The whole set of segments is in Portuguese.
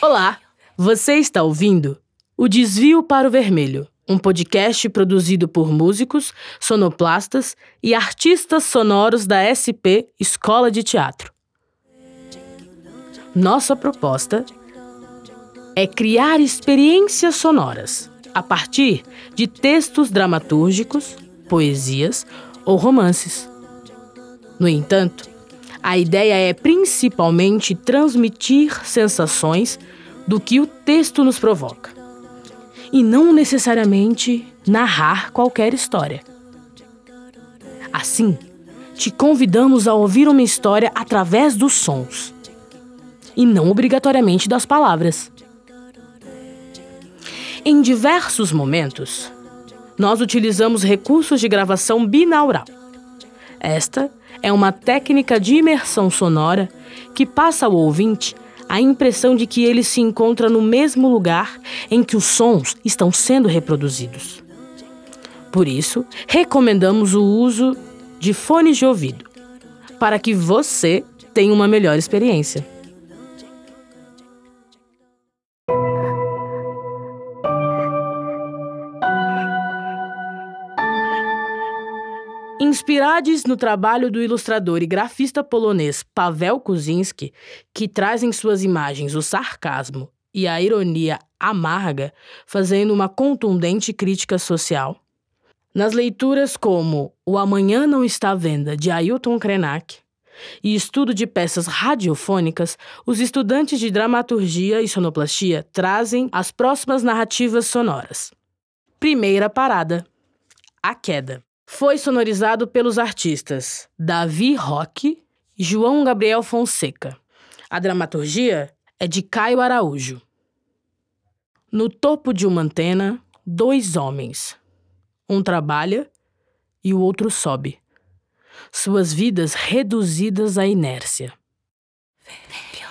Olá, você está ouvindo o Desvio para o Vermelho, um podcast produzido por músicos, sonoplastas e artistas sonoros da SP Escola de Teatro. Nossa proposta é criar experiências sonoras a partir de textos dramatúrgicos, poesias ou romances. No entanto, a ideia é principalmente transmitir sensações do que o texto nos provoca, e não necessariamente narrar qualquer história. Assim, te convidamos a ouvir uma história através dos sons, e não obrigatoriamente das palavras. Em diversos momentos, nós utilizamos recursos de gravação binaural. Esta é uma técnica de imersão sonora que passa ao ouvinte a impressão de que ele se encontra no mesmo lugar em que os sons estão sendo reproduzidos. Por isso, recomendamos o uso de fones de ouvido, para que você tenha uma melhor experiência. Inspirados no trabalho do ilustrador e grafista polonês Paweł Kuzinski, que traz em suas imagens o sarcasmo e a ironia amarga, fazendo uma contundente crítica social. Nas leituras como O Amanhã Não Está à Venda, de Ailton Krenak, e estudo de peças radiofônicas, os estudantes de dramaturgia e sonoplastia trazem as próximas narrativas sonoras. Primeira parada: A Queda foi sonorizado pelos artistas Davi Roque e João Gabriel Fonseca. A dramaturgia é de Caio Araújo. No topo de uma antena, dois homens. Um trabalha e o outro sobe. Suas vidas reduzidas à inércia. Vermelho.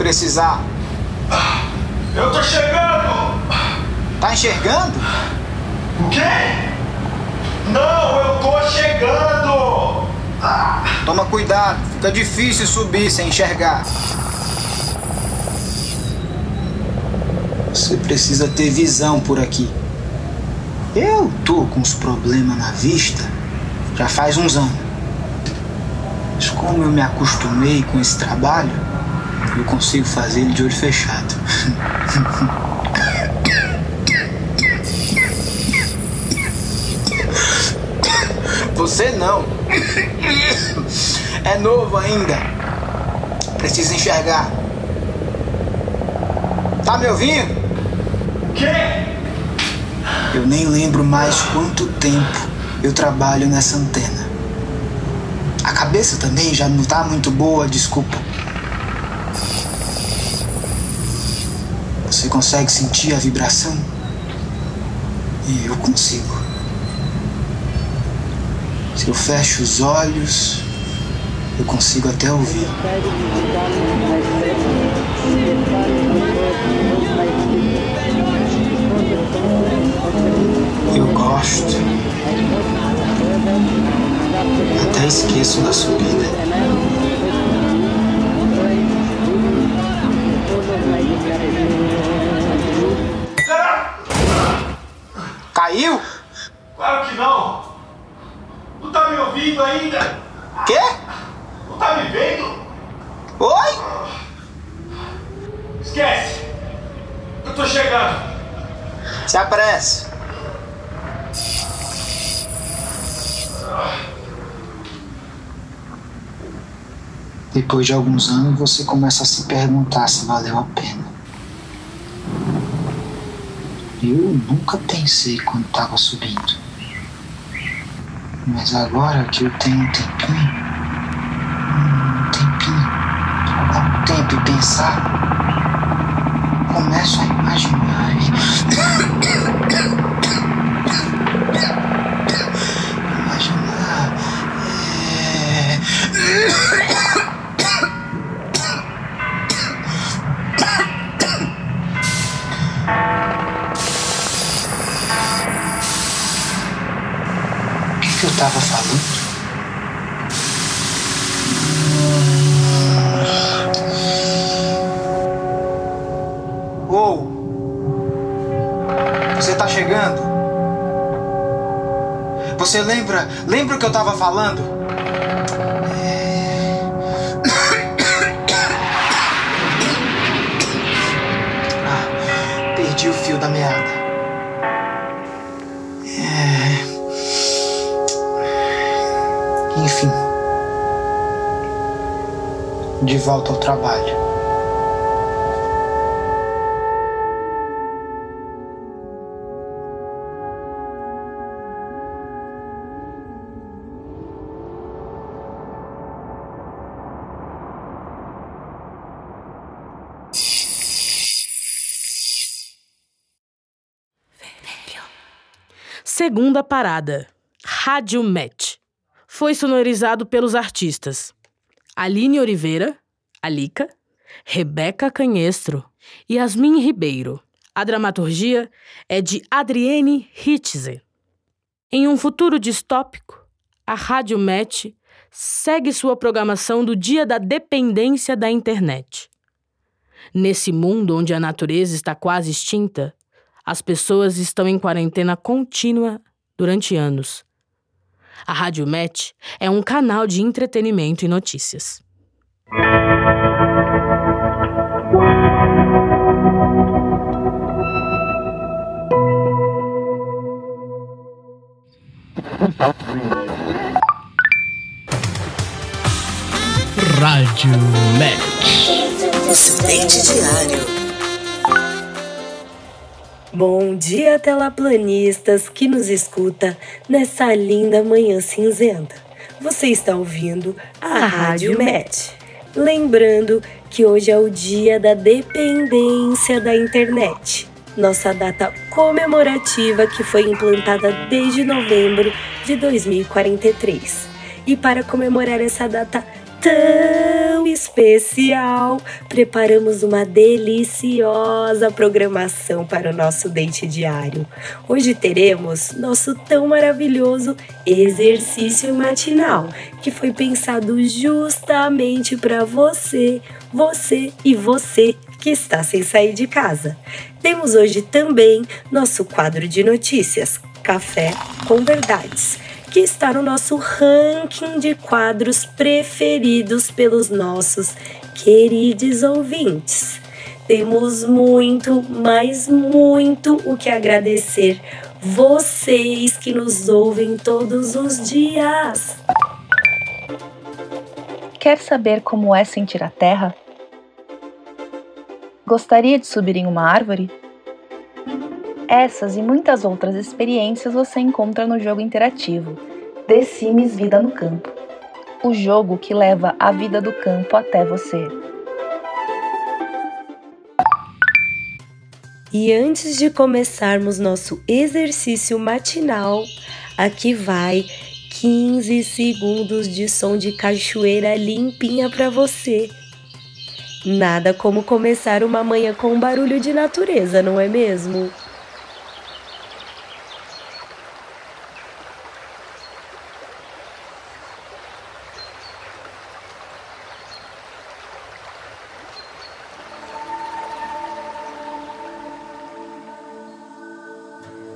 Precisar. Eu tô chegando! Tá enxergando? O quê? Não, eu tô chegando! Toma cuidado, fica difícil subir sem enxergar. Você precisa ter visão por aqui. Eu tô com uns problemas na vista já faz uns anos. Mas como eu me acostumei com esse trabalho, eu consigo fazer ele de olho fechado. Você não. É novo ainda. Precisa enxergar. Tá me ouvindo? Quê? Eu nem lembro mais quanto tempo eu trabalho nessa antena. A cabeça também já não tá muito boa, desculpa. Você consegue sentir a vibração? E eu consigo. Se eu fecho os olhos, eu consigo até ouvir. Eu gosto. Até esqueço da subida. Caiu? Claro que não! Não tá me ouvindo ainda? Quê? Não tá me vendo? Oi? Esquece! Eu tô chegando! Se apresse. Depois de alguns anos, você começa a se perguntar se valeu a pena. Eu nunca pensei quando estava subindo. Mas agora que eu tenho um tempinho, um tempinho, um tempo e pensar, começo a imaginar. Que eu tava falando? Ah, perdi o fio da meada. É... Enfim. De volta ao trabalho. Segunda parada. Rádio Match. Foi sonorizado pelos artistas Aline Oliveira, Alica, Rebeca Canhestro e Yasmin Ribeiro. A dramaturgia é de Adrienne Hitze. Em um futuro distópico, a Rádio Match segue sua programação do Dia da Dependência da Internet. Nesse mundo onde a natureza está quase extinta, as pessoas estão em quarentena contínua durante anos. A Rádio Match é um canal de entretenimento e notícias. Rádio Match. O seu date diário. Bom dia, telaplanistas que nos escuta nessa linda manhã cinzenta. Você está ouvindo a Rádio Met. Lembrando que hoje é o dia da dependência da internet. Nossa data comemorativa que foi implantada desde novembro de 2043. E para comemorar essa data tão especial, preparamos uma deliciosa programação para o nosso date diário. Hoje teremos nosso tão maravilhoso exercício matinal, que foi pensado justamente para você, você e você que está sem sair de casa. Temos hoje também nosso quadro de notícias, Café com Verdades que está no nosso ranking de quadros preferidos pelos nossos queridos ouvintes. Temos muito, mas muito o que agradecer vocês que nos ouvem todos os dias. Quer saber como é sentir a terra? Gostaria de subir em uma árvore? Essas e muitas outras experiências você encontra no jogo interativo The Sims Vida no Campo. O jogo que leva a vida do campo até você. E antes de começarmos nosso exercício matinal, aqui vai 15 segundos de som de cachoeira limpinha para você. Nada como começar uma manhã com um barulho de natureza, não é mesmo?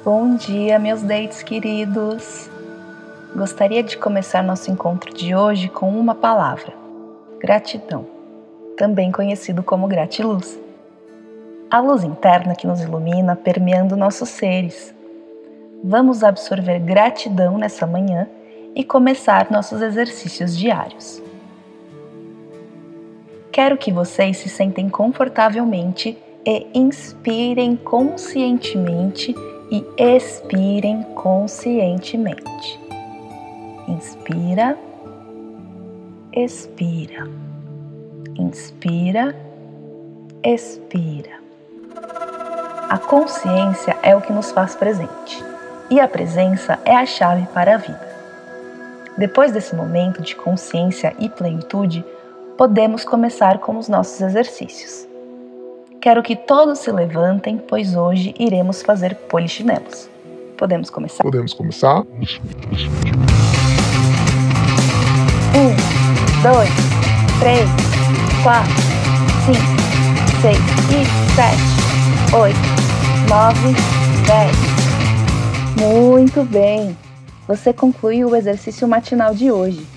Bom dia, meus dates queridos! Gostaria de começar nosso encontro de hoje com uma palavra: gratidão, também conhecido como gratiluz. A luz interna que nos ilumina permeando nossos seres. vamos absorver gratidão nessa manhã e começar nossos exercícios diários. Quero que vocês se sentem confortavelmente e inspirem conscientemente e expirem conscientemente. Inspira, expira. Inspira, expira. A consciência é o que nos faz presente e a presença é a chave para a vida. Depois desse momento de consciência e plenitude, podemos começar com os nossos exercícios. Quero que todos se levantem, pois hoje iremos fazer polichinelos. Podemos começar? Podemos começar? Um, dois, três, quatro, cinco, seis e sete, oito, nove, dez. Muito bem! Você concluiu o exercício matinal de hoje.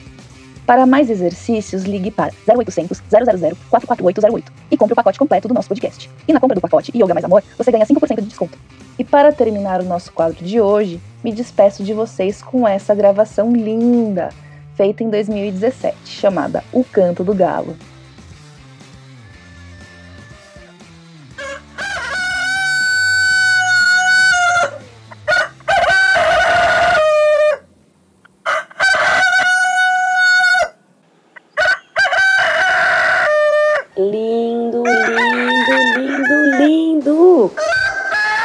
Para mais exercícios, ligue para 0800 000 44808 e compre o pacote completo do nosso podcast. E na compra do pacote Yoga Mais Amor, você ganha 5% de desconto. E para terminar o nosso quadro de hoje, me despeço de vocês com essa gravação linda, feita em 2017, chamada O Canto do Galo.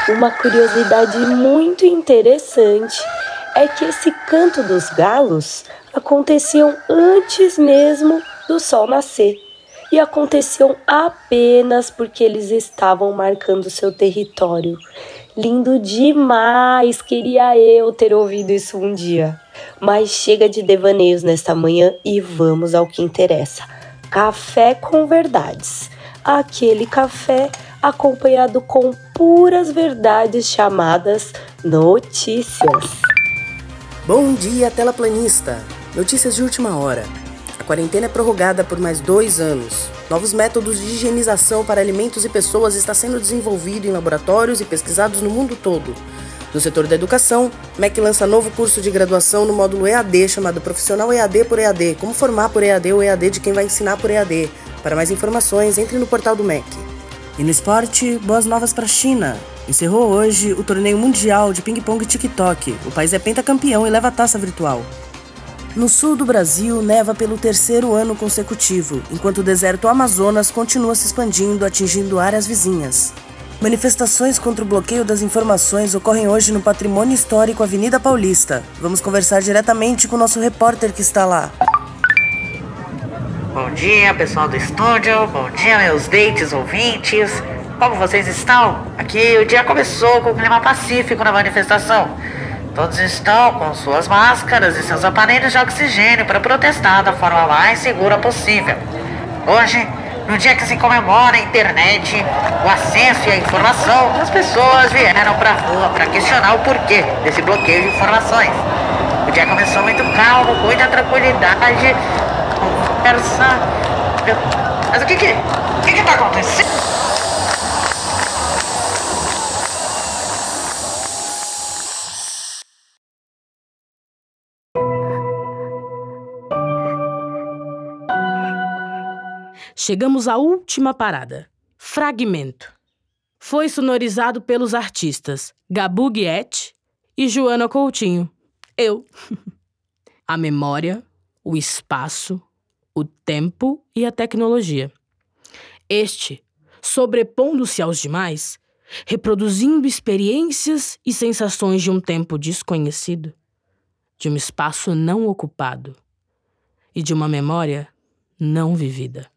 Uma curiosidade muito interessante é que esse canto dos galos aconteciam antes mesmo do sol nascer e aconteciam apenas porque eles estavam marcando seu território. Lindo demais! Queria eu ter ouvido isso um dia. Mas chega de devaneios nesta manhã e vamos ao que interessa. Café com verdades. Aquele café acompanhado com puras verdades chamadas notícias. Bom dia, telaplanista! Notícias de última hora. A quarentena é prorrogada por mais dois anos. Novos métodos de higienização para alimentos e pessoas está sendo desenvolvido em laboratórios e pesquisados no mundo todo. No setor da educação, MEC lança novo curso de graduação no módulo EAD chamado Profissional EAD por EAD, como formar por EAD ou EAD de quem vai ensinar por EAD. Para mais informações, entre no portal do MEC. E no esporte, boas novas para a China. Encerrou hoje o torneio mundial de ping-pong TikTok. O país é pentacampeão e leva a taça virtual. No sul do Brasil, neva pelo terceiro ano consecutivo, enquanto o deserto Amazonas continua se expandindo, atingindo áreas vizinhas. Manifestações contra o bloqueio das informações ocorrem hoje no Patrimônio Histórico Avenida Paulista. Vamos conversar diretamente com o nosso repórter que está lá. Bom dia, pessoal do estúdio. Bom dia, meus dates ouvintes. Como vocês estão? Aqui o dia começou com um clima pacífico na manifestação. Todos estão com suas máscaras e seus aparelhos de oxigênio para protestar da forma mais segura possível. Hoje, no dia que se comemora a internet, o acesso e a informação, as pessoas vieram para a rua para questionar o porquê desse bloqueio de informações. O dia começou muito calmo, com muita tranquilidade, conversa. Mas o que que, o que que tá acontecendo? Chegamos à última parada. Fragmento. Foi sonorizado pelos artistas Gabu Guiette e Joana Coutinho. Eu. a memória, o espaço, o tempo e a tecnologia. Este, sobrepondo-se aos demais, reproduzindo experiências e sensações de um tempo desconhecido, de um espaço não ocupado e de uma memória não vivida.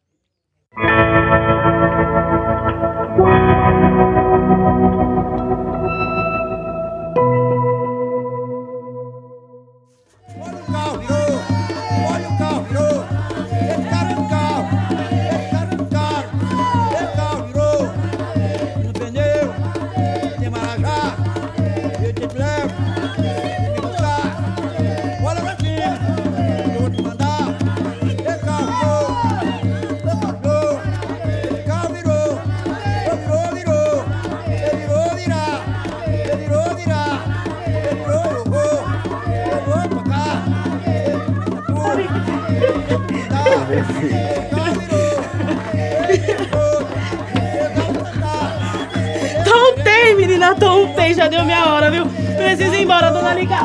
Tontei, menina, tontei. Já deu minha hora, viu? Preciso ir embora, dona Liga.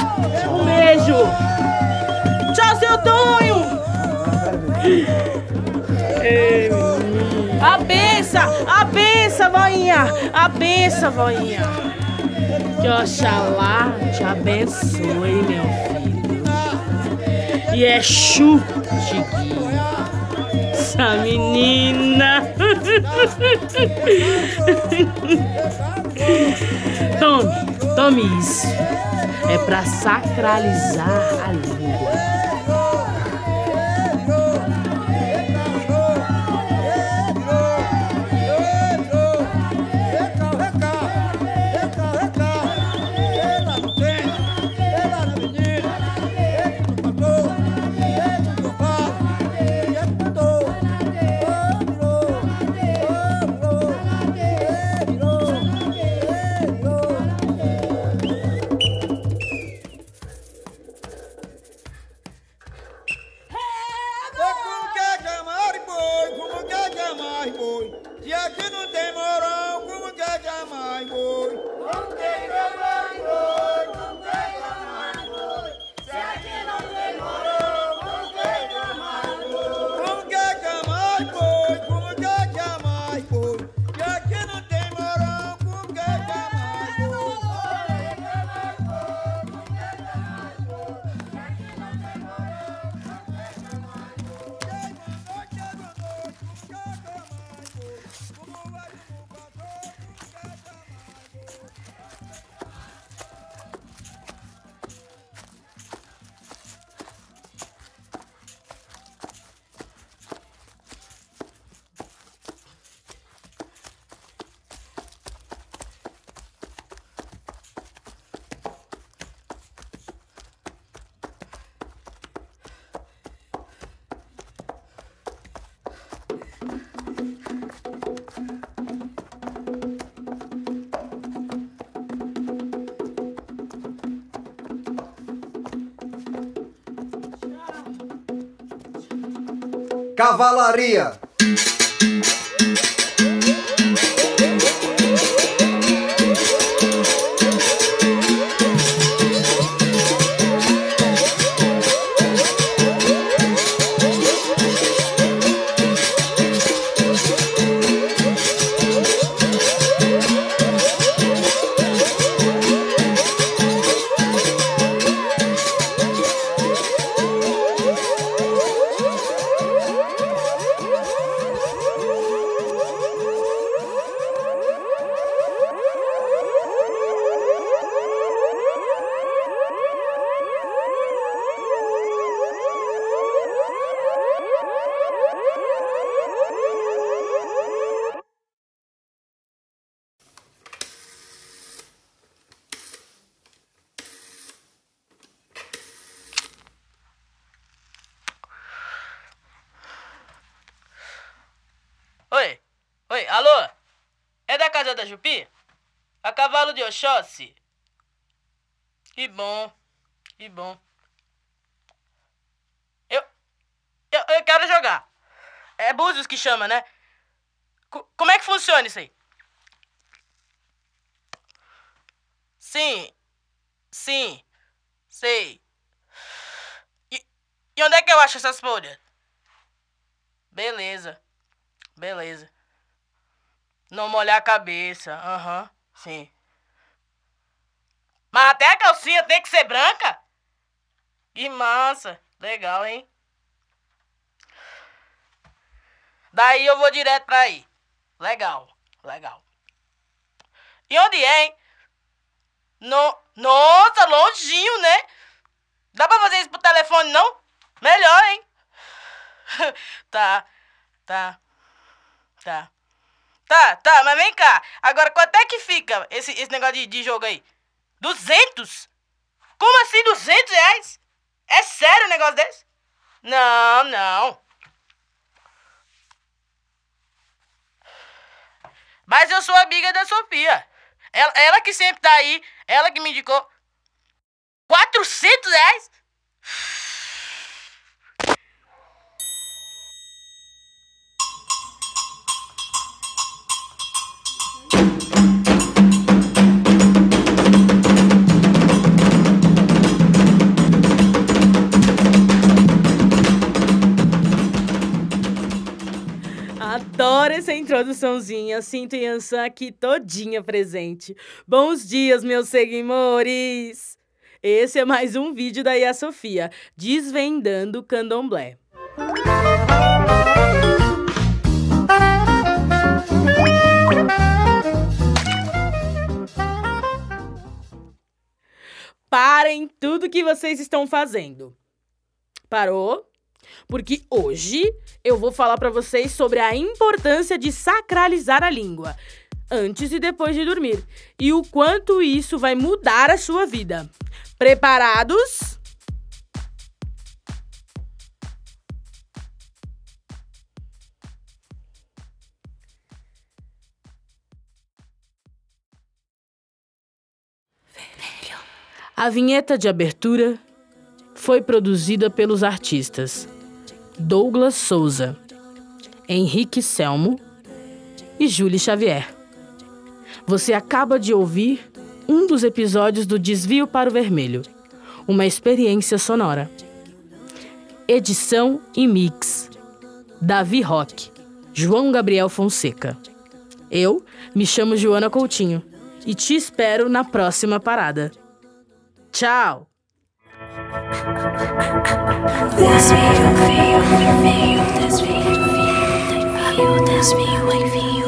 Um beijo. Tchau, seu Tonho. A benção, a benção, voinha. A benção, voinha. Que Oxalá te abençoe, meu filho. E é chu, Chiquinho. Essa menina. Tome, tome isso. É pra sacralizar a Cavalaria. Jupi? A cavalo de Oxóssi? Que bom, que bom. Eu, eu, eu quero jogar. É Búzios que chama, né? Co- como é que funciona isso aí? Sim, sim, sei. E, e onde é que eu acho essas folhas? Beleza. Beleza. Não molhar a cabeça. Aham, sim. Mas até a calcinha tem que ser branca? Que massa. Legal, hein? Daí eu vou direto pra aí. Legal, legal. E onde é, hein? No... Nossa, longinho, né? Dá pra fazer isso pro telefone, não? Melhor, hein? tá, tá. Tá. Tá, tá, mas vem cá. Agora, quanto é que fica esse, esse negócio de, de jogo aí? 200? Como assim 200 reais? É sério um negócio desse? Não, não. Mas eu sou amiga da Sofia. Ela, ela que sempre tá aí, ela que me indicou. 400 reais? Introduçãozinha, sinto Yansan aqui todinha presente. Bons dias, meus seguidores! Esse é mais um vídeo da Ia Sofia, desvendando o candomblé. Parem tudo que vocês estão fazendo. Parou? Porque hoje eu vou falar para vocês sobre a importância de sacralizar a língua antes e depois de dormir e o quanto isso vai mudar a sua vida. Preparados? A vinheta de abertura foi produzida pelos artistas Douglas Souza, Henrique Selmo e Júlia Xavier. Você acaba de ouvir um dos episódios do Desvio para o Vermelho, uma experiência sonora. Edição e mix: Davi Roque, João Gabriel Fonseca. Eu me chamo Joana Coutinho e te espero na próxima parada. Tchau! Desvio, desvio, desvio, desvio, desvio, desvio, desvio,